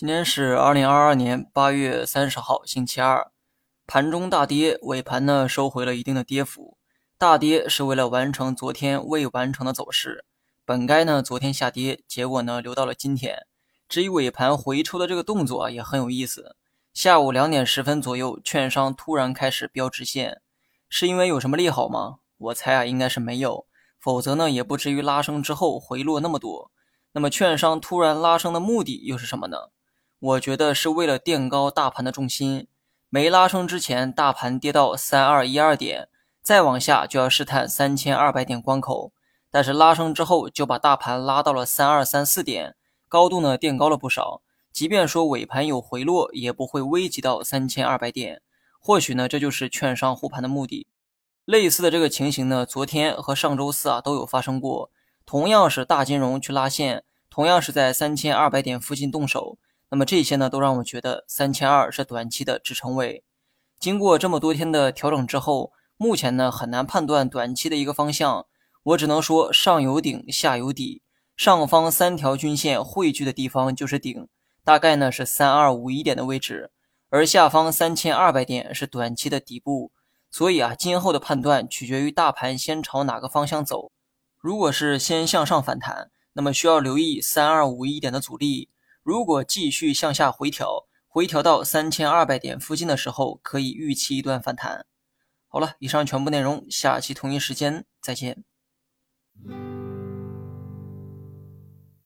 今天是二零二二年八月三十号，星期二，盘中大跌，尾盘呢收回了一定的跌幅。大跌是为了完成昨天未完成的走势，本该呢昨天下跌，结果呢留到了今天。至于尾盘回抽的这个动作啊，也很有意思。下午两点十分左右，券商突然开始标直线，是因为有什么利好吗？我猜啊，应该是没有，否则呢也不至于拉升之后回落那么多。那么券商突然拉升的目的又是什么呢？我觉得是为了垫高大盘的重心，没拉升之前，大盘跌到三二一二点，再往下就要试探三千二百点关口。但是拉升之后，就把大盘拉到了三二三四点，高度呢垫高了不少。即便说尾盘有回落，也不会危及到三千二百点。或许呢，这就是券商护盘的目的。类似的这个情形呢，昨天和上周四啊都有发生过，同样是大金融去拉线，同样是在三千二百点附近动手。那么这些呢，都让我觉得三千二是短期的支撑位。经过这么多天的调整之后，目前呢很难判断短期的一个方向。我只能说上有顶，下有底。上方三条均线汇聚的地方就是顶，大概呢是三二五一点的位置，而下方三千二百点是短期的底部。所以啊，今后的判断取决于大盘先朝哪个方向走。如果是先向上反弹，那么需要留意三二五一点的阻力。如果继续向下回调，回调到三千二百点附近的时候，可以预期一段反弹。好了，以上全部内容，下期同一时间再见。